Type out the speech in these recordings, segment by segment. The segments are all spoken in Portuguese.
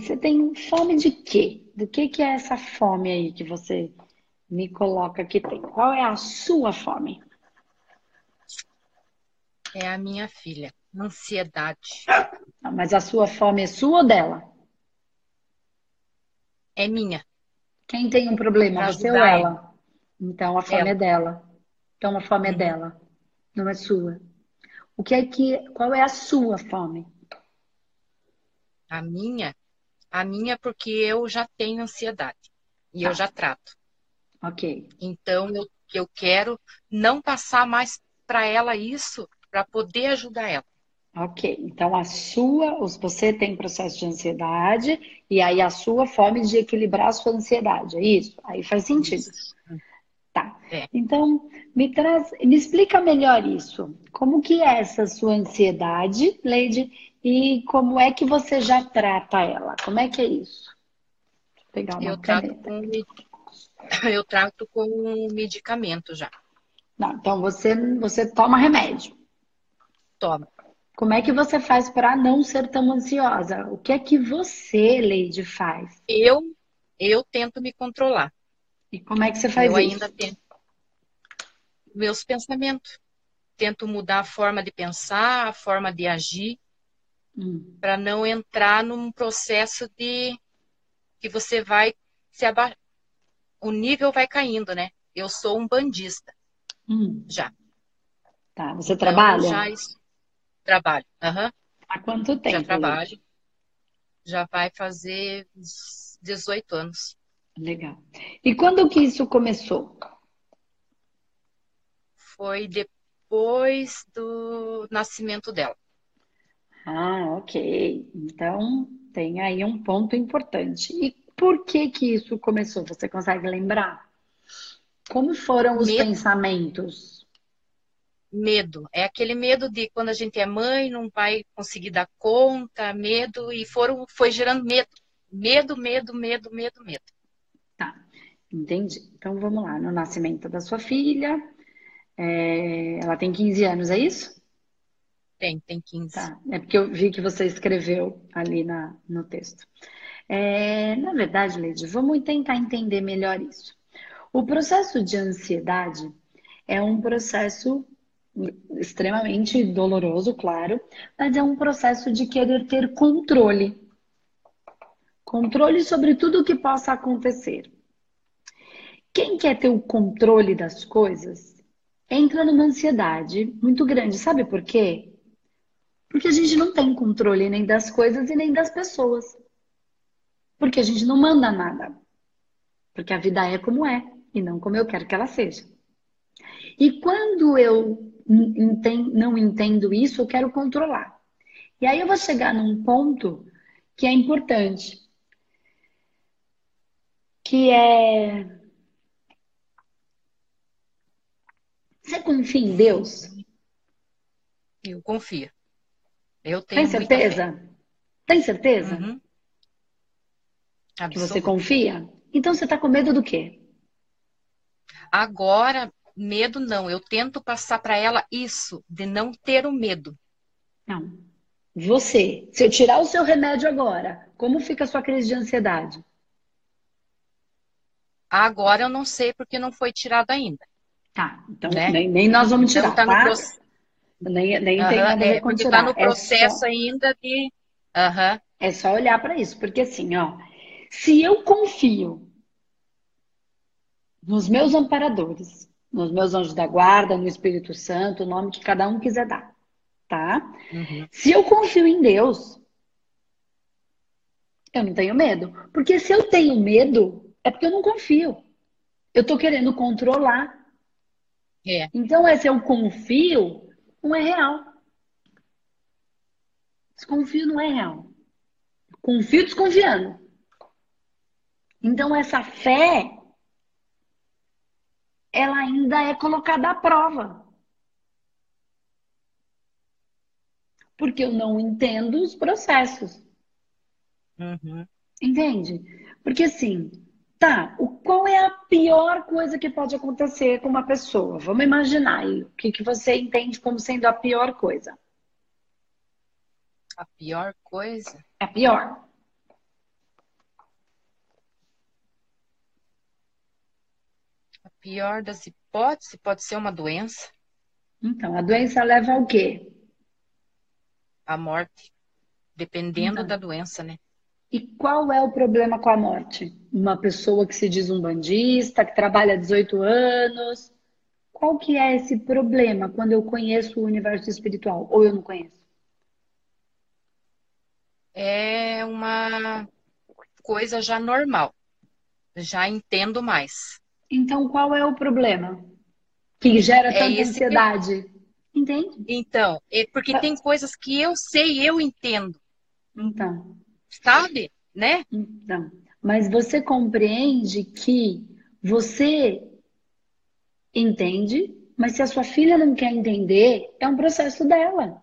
Você tem fome de quê? Do que, que é essa fome aí que você me coloca que tem? Qual é a sua fome? É a minha filha. Ansiedade. Ah, Mas a sua fome é sua ou dela? É minha. Quem tem um problema, você ou ajudar ela? Então a fome Ela. é dela. Então a fome é Uhum. dela, não é sua. O que é que, qual é a sua fome? A minha, a minha porque eu já tenho ansiedade e eu Tá. já trato. Ok. Então eu, eu quero não passar mais para ela isso para poder ajudar ela. Ok, então a sua, você tem processo de ansiedade e aí a sua fome de equilibrar a sua ansiedade, é isso? Aí faz sentido. Isso. Tá. É. Então, me traz, me explica melhor isso. Como que é essa sua ansiedade, Leide, e como é que você já trata ela? Como é que é isso? Deixa eu pegar uma Eu trato com eu trato com medicamento já. Não, então você você toma remédio. Toma. Como é que você faz para não ser tão ansiosa? O que é que você, Leide, faz? Eu eu tento me controlar. E como é que você faz eu isso? ainda tento meus pensamentos. Tento mudar a forma de pensar, a forma de agir, Hum, para não entrar num processo de que você vai se aba... o nível vai caindo, né? Eu sou um bandista hum. já. Tá, você Então, trabalha? já es- trabalho. Aham, Há quanto tempo? já trabalho. Já vai fazer uns 18 anos. Legal. E quando que isso começou? Foi depois do nascimento dela. Ah, ok. Então tem aí um ponto importante. E por que que isso começou? Você consegue lembrar? Como foram os Medo. pensamentos? Medo. É aquele medo de quando a gente é mãe, não vai conseguir dar conta, medo, e foram, foi gerando medo. Medo, medo, medo, medo, medo. Tá, entendi. Então vamos lá. No nascimento da sua filha, é, ela tem 15 anos, é isso? Tem, tem 15. Tá, é porque eu vi que você escreveu ali na, no texto. É, na verdade, Leide, vamos tentar entender melhor isso. O processo de ansiedade é um processo extremamente doloroso, claro, mas é um processo de querer ter controle. Controle sobre tudo o que possa acontecer. Quem quer ter o controle das coisas entra numa ansiedade muito grande. Sabe por quê? Porque a gente não tem controle nem das coisas e nem das pessoas. Porque a gente não manda nada. Porque a vida é como é e não como eu quero que ela seja. E quando eu não entendo isso, eu quero controlar. E aí eu vou chegar num ponto que é importante, que é você confia em Deus? Eu confio. Eu tenho Tem certeza? Tem certeza Uhum. que você confia? Então você tá com medo do quê? Agora, medo não. Eu tento passar para ela isso, de não ter o medo. Não. Você, se eu tirar o seu remédio agora, como fica a sua crise de ansiedade? Agora eu não sei porque não foi tirado ainda. Tá, então Né? nem, nem nós vamos Então tirar, tá no tá? processo. Nem, nem tem Aham, nada a é, com porque tirar. tá no É processo só, ainda de. Aham, é só olhar para isso, porque assim, ó, se eu confio nos meus amparadores, nos meus anjos da guarda, no Espírito Santo, o nome que cada um quiser dar, tá? uhum, Se eu confio em Deus, eu não tenho medo. Porque se eu tenho medo, é porque eu não confio. Eu tô querendo controlar. é, Então, esse eu confio não é real. Desconfio não é real. Confio desconfiando. Então, essa fé, ela ainda é colocada à prova. Porque eu não entendo os processos. uhum. Entende? Porque assim, Tá, o, qual é a pior coisa que pode acontecer com uma pessoa? Vamos imaginar aí, o que, que você entende como sendo a pior coisa? A pior coisa? É a pior. A pior das hipóteses pode ser uma doença. Então, a doença leva ao quê? A morte. Dependendo então. da doença, né? E qual é o problema com a morte? Uma pessoa que se diz um bandista, que trabalha 18 anos. Qual que é esse problema quando eu conheço o universo espiritual ou eu não conheço? É uma coisa já normal. Já entendo mais. Então, qual é o problema? Que gera é tanta ansiedade. Que... Entende? Então, é porque tem coisas que eu sei, eu entendo. Então. Sabe? Né? Então. Mas você compreende que você entende, mas se a sua filha não quer entender, é um processo dela.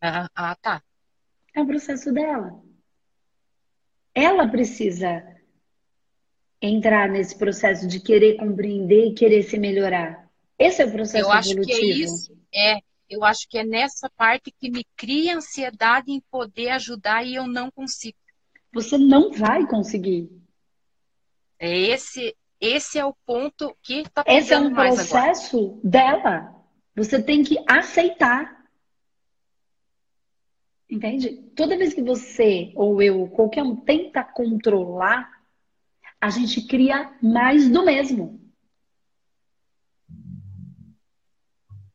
Ah, ah tá. É um processo dela. Ela precisa entrar nesse processo de querer compreender e querer se melhorar. Esse é o processo eu acho evolutivo. Que é isso. É, eu acho que é nessa parte que me cria ansiedade em poder ajudar e eu não consigo. Você não vai conseguir. É esse, esse é o ponto que está Esse é um processo dela. Você tem que aceitar. Entende? Toda vez que você ou eu, qualquer um, tenta controlar, a gente cria mais do mesmo.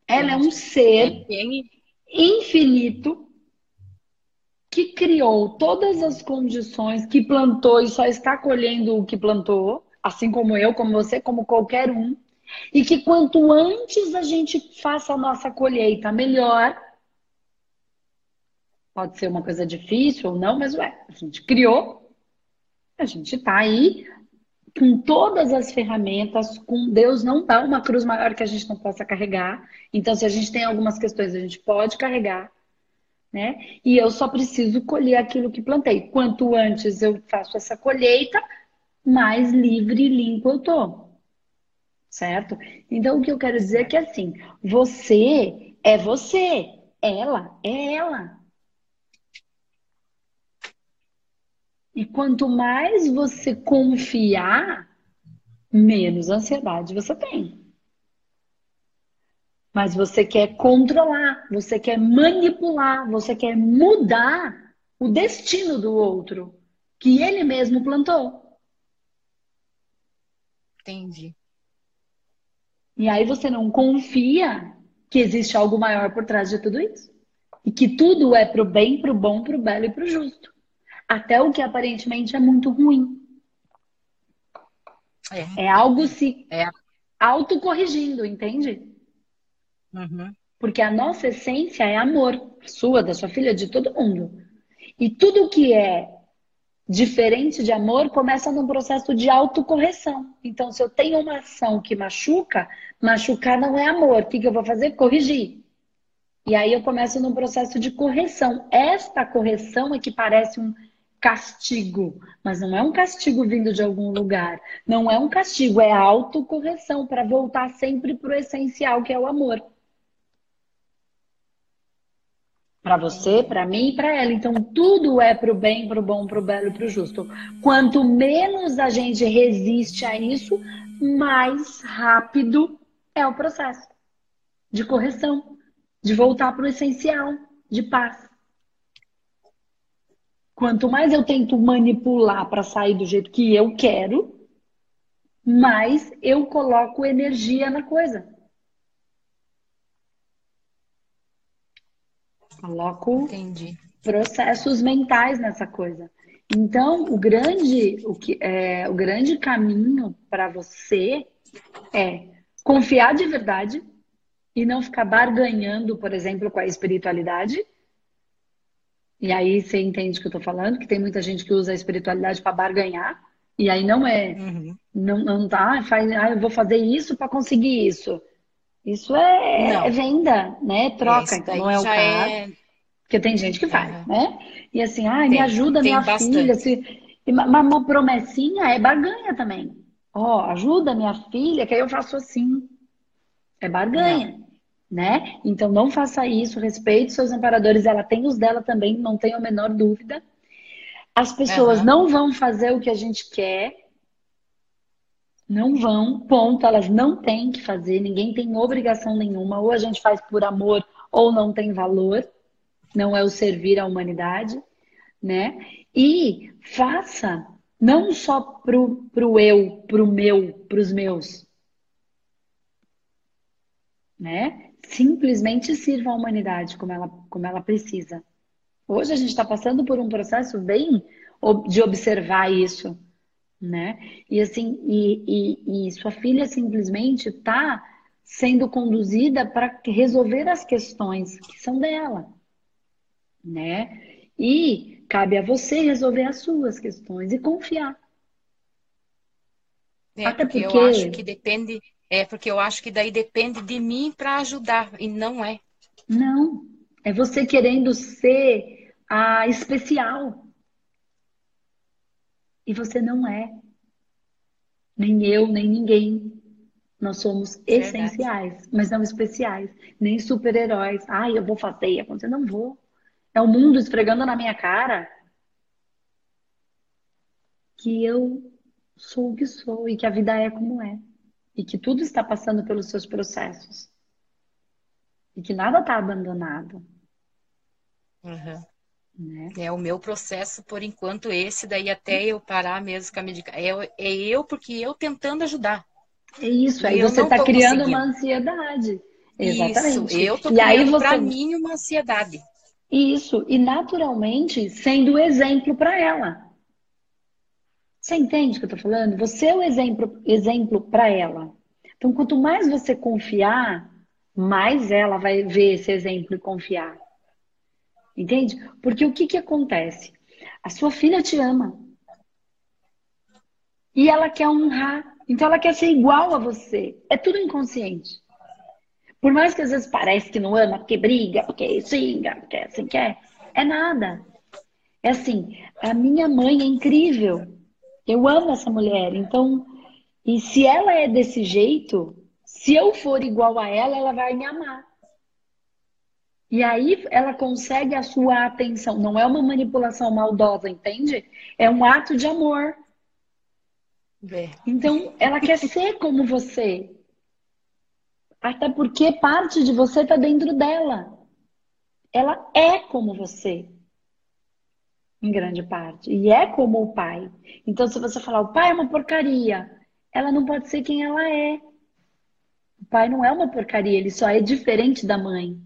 Ela é um ser infinito que criou todas as condições, que plantou e só está colhendo o que plantou, assim como eu, como você, como qualquer um. E que quanto antes a gente faça a nossa colheita, melhor. Pode ser uma coisa difícil ou não, mas ué, a gente criou, a gente está aí com todas as ferramentas, com Deus não dá uma cruz maior que a gente não possa carregar. Então, se a gente tem algumas questões, a gente pode carregar, né? E eu só preciso colher aquilo que plantei. Quanto antes eu faço essa colheita, mais livre e limpo eu tô. Certo? Então, o que eu quero dizer é que assim, você é você, ela é ela. E quanto mais você confiar, menos ansiedade você tem. Mas você quer controlar, você quer manipular, você quer mudar o destino do outro que ele mesmo plantou. Entendi. E aí você não confia que existe algo maior por trás de tudo isso. E que tudo é pro bem, pro bom, pro belo e pro justo até o que aparentemente é muito ruim. É, é algo se é. autocorrigindo, entende? Uhum. Porque a nossa essência é amor, sua, da sua filha, de todo mundo. E tudo que é diferente de amor começa num processo de autocorreção. Então, se eu tenho uma ação que machuca, machucar não é amor. O que, que eu vou fazer? Corrigir. E aí eu começo num processo de correção. Esta correção é que parece um castigo, mas não é um castigo vindo de algum lugar. Não é um castigo, é autocorreção para voltar sempre para o essencial, que é o amor. Para você, para mim e para ela. Então, tudo é para o bem, para o bom, para o belo e para o justo. Quanto menos a gente resiste a isso, mais rápido é o processo de correção, de voltar para o essencial, de paz. Quanto mais eu tento manipular para sair do jeito que eu quero, mais eu coloco energia na coisa. Coloco Entendi. processos mentais nessa coisa. Então, o grande, o que, é, o grande caminho para você é confiar de verdade e não ficar barganhando, por exemplo, com a espiritualidade e aí você entende o que eu tô falando, que tem muita gente que usa a espiritualidade para barganhar, e aí não é, uhum. não, não tá, faz, ah, eu vou fazer isso para conseguir isso. Isso é, é, venda, né? É troca, então não é o caso. É... Porque tem gente que faz, uhum. né? E assim, ah, me ajuda minha bastante. filha. Se... Uma, uma promessinha é barganha também. Ó, oh, ajuda minha filha, que aí eu faço assim. É barganha. Não né? Então não faça isso, respeite seus amparadores, ela tem os dela também, não tenho a menor dúvida. As pessoas uhum. não vão fazer o que a gente quer. Não vão, ponto. Elas não têm que fazer, ninguém tem obrigação nenhuma. Ou a gente faz por amor ou não tem valor. Não é o servir à humanidade, né? E faça não só pro, pro eu, pro meu, pros meus, né? Simplesmente sirva à humanidade como ela, como ela precisa. Hoje a gente está passando por um processo bem de observar isso, né? E assim, e, e, e sua filha simplesmente está sendo conduzida para resolver as questões que são dela, né? E cabe a você resolver as suas questões e confiar. É, Até porque, porque eu acho que depende, é porque eu acho que daí depende de mim para ajudar e não é. Não, é você querendo ser a especial. E você não é. Nem eu, nem ninguém. Nós somos é essenciais, verdade. mas não especiais. Nem super-heróis. Ai, eu vou fazer e acontecer. Não vou. É o mundo esfregando na minha cara que eu sou o que sou e que a vida é como é. E que tudo está passando pelos seus processos. E que nada está abandonado. Uhum. Né? É o meu processo, por enquanto, esse daí até eu parar mesmo com a medicação. É, é eu, porque eu tentando ajudar. É isso, aí você está criando uma ansiedade. Exatamente. Isso, eu estou criando você... para mim uma ansiedade. Isso, e naturalmente sendo exemplo para ela. Você entende o que eu estou falando? Você é o exemplo, exemplo para ela. Então, quanto mais você confiar, mais ela vai ver esse exemplo e confiar. Entende? Porque o que, que acontece? A sua filha te ama. E ela quer honrar. Então ela quer ser igual a você. É tudo inconsciente. Por mais que às vezes pareça que não ama, porque briga, porque xinga, porque assim quer. É nada. É assim, a minha mãe é incrível. Eu amo essa mulher. Então, e se ela é desse jeito, se eu for igual a ela, ela vai me amar. E aí ela consegue a sua atenção. Não é uma manipulação maldosa, entende? É um ato de amor. É. Então, ela quer ser como você. Até porque parte de você está dentro dela. Ela é como você. Em grande parte. E é como o pai. Então, se você falar, o pai é uma porcaria, ela não pode ser quem ela é. O pai não é uma porcaria, ele só é diferente da mãe.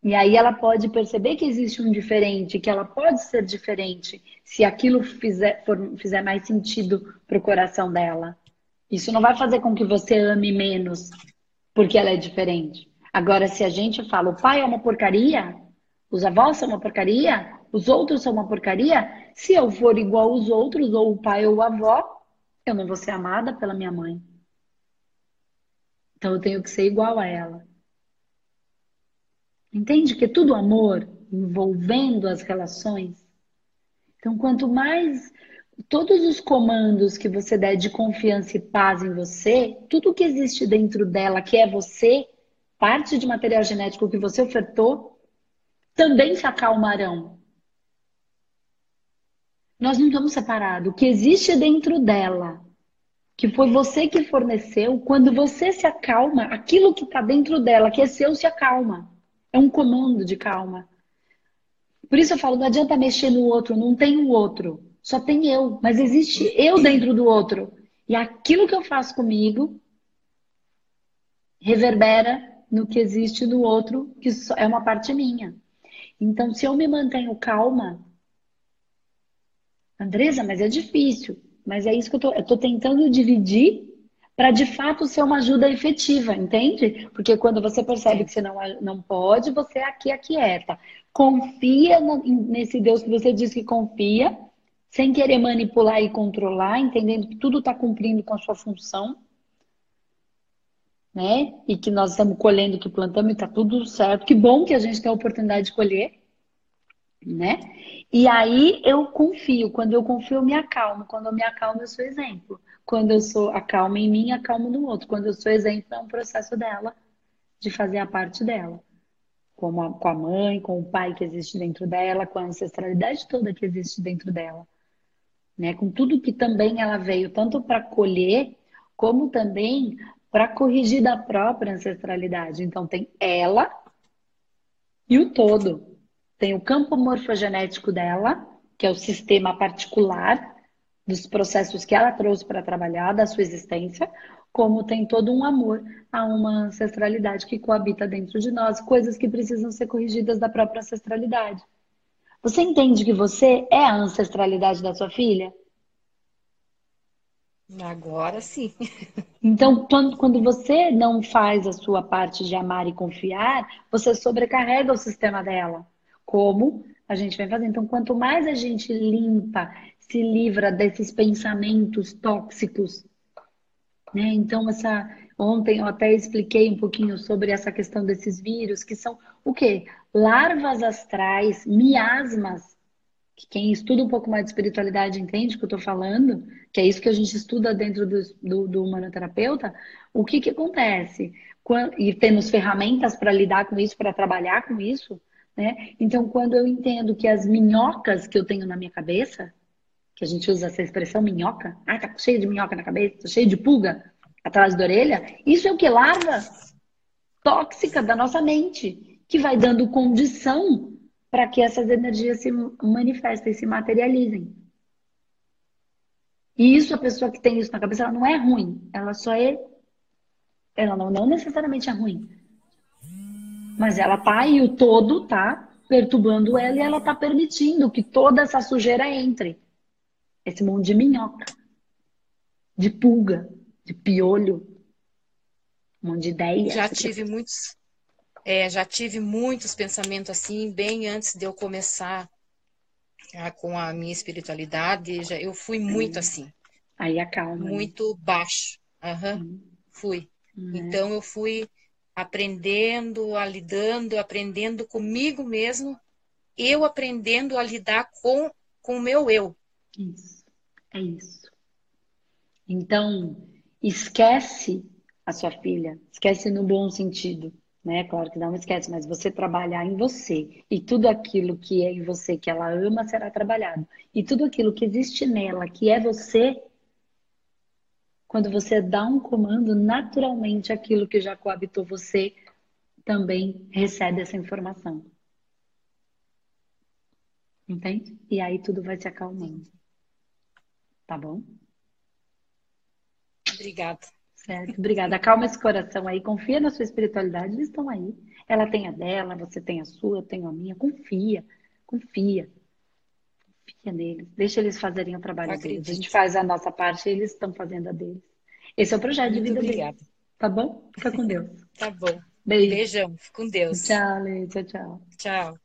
E aí ela pode perceber que existe um diferente, que ela pode ser diferente, se aquilo fizer, for, fizer mais sentido para o coração dela. Isso não vai fazer com que você ame menos porque ela é diferente. Agora, se a gente fala, o pai é uma porcaria, os avós são uma porcaria, os outros são uma porcaria, se eu for igual aos outros, ou o pai ou a avó, eu não vou ser amada pela minha mãe. Então eu tenho que ser igual a ela. Entende que é tudo amor envolvendo as relações? Então, quanto mais todos os comandos que você der de confiança e paz em você, tudo que existe dentro dela, que é você, parte de material genético que você ofertou, também se acalmarão. Nós não estamos separados. O que existe dentro dela, que foi você que forneceu, quando você se acalma, aquilo que está dentro dela, que é seu, se acalma. É um comando de calma. Por isso eu falo, não adianta mexer no outro, não tem o outro. Só tem eu, mas existe eu dentro do outro. E aquilo que eu faço comigo reverbera no que existe no outro, que é uma parte minha. Então, se eu me mantenho calma, Andresa, mas é difícil. Mas é isso que eu tô, eu tô tentando dividir para de fato ser uma ajuda efetiva, entende? Porque quando você percebe que você não, não pode, você aqui aquieta. Confia no, nesse Deus que você diz que confia, sem querer manipular e controlar, entendendo que tudo está cumprindo com a sua função. Né? E que nós estamos colhendo o que plantamos e está tudo certo. Que bom que a gente tem a oportunidade de colher, né? E aí eu confio. Quando eu confio, eu me acalmo. Quando eu me acalmo, eu sou exemplo. Quando eu sou acalma em mim, acalmo no outro. Quando eu sou exemplo, é um processo dela de fazer a parte dela. Com a, com a mãe, com o pai que existe dentro dela, com a ancestralidade toda que existe dentro dela. né? Com tudo que também ela veio, tanto para colher, como também para corrigir da própria ancestralidade. Então tem ela e o todo. Tem o campo morfogenético dela, que é o sistema particular dos processos que ela trouxe para trabalhar, da sua existência, como tem todo um amor a uma ancestralidade que coabita dentro de nós, coisas que precisam ser corrigidas da própria ancestralidade. Você entende que você é a ancestralidade da sua filha? Agora sim. Então, quando você não faz a sua parte de amar e confiar, você sobrecarrega o sistema dela. Como a gente vem fazendo. Então, quanto mais a gente limpa, se livra desses pensamentos tóxicos, né? Então, essa ontem eu até expliquei um pouquinho sobre essa questão desses vírus, que são o quê? Larvas astrais, miasmas, que quem estuda um pouco mais de espiritualidade entende o que eu estou falando, que é isso que a gente estuda dentro do, do, do humanoterapeuta, o que, que acontece? Quando, e temos ferramentas para lidar com isso, para trabalhar com isso, né? Então, quando eu entendo que as minhocas que eu tenho na minha cabeça, que a gente usa essa expressão minhoca, ah, tá cheio de minhoca na cabeça, tá cheio de pulga atrás da orelha, isso é o que larva tóxica da nossa mente, que vai dando condição para que essas energias se manifestem, se materializem. E isso, a pessoa que tem isso na cabeça, ela não é ruim, ela só é. Ela não, não necessariamente é ruim. Mas ela tá e o todo tá perturbando ela e ela tá permitindo que toda essa sujeira entre. Esse monte de minhoca, de pulga, de piolho, um monte de ideia. Já tive muitos, é, já tive muitos pensamentos assim, bem antes de eu começar a, com a minha espiritualidade, já, eu fui muito assim. Aí acalma. Né? Muito né? baixo. Uhum, hum. Fui. Hum, então eu fui aprendendo, a lidando, aprendendo comigo mesmo, eu aprendendo a lidar com, com o meu eu. Isso, é isso. Então, esquece a sua filha, esquece no bom sentido, né? Claro que não esquece, mas você trabalhar em você e tudo aquilo que é em você que ela ama será trabalhado. E tudo aquilo que existe nela, que é você, quando você dá um comando, naturalmente aquilo que já coabitou você também recebe essa informação. Entende? E aí tudo vai se acalmando. Tá bom? Obrigada. Certo, obrigada. Acalma esse coração aí, confia na sua espiritualidade, eles estão aí. Ela tem a dela, você tem a sua, eu tenho a minha. Confia, confia. Confia neles. Deixa eles fazerem o trabalho deles. A gente faz a nossa parte e eles estão fazendo a deles. Esse é o projeto Muito de vida obrigada. deles. Tá bom? Fica com Deus. tá bom. Beijo. Beijão. Fica com Deus. Tchau, Lê. Tchau, tchau. Tchau.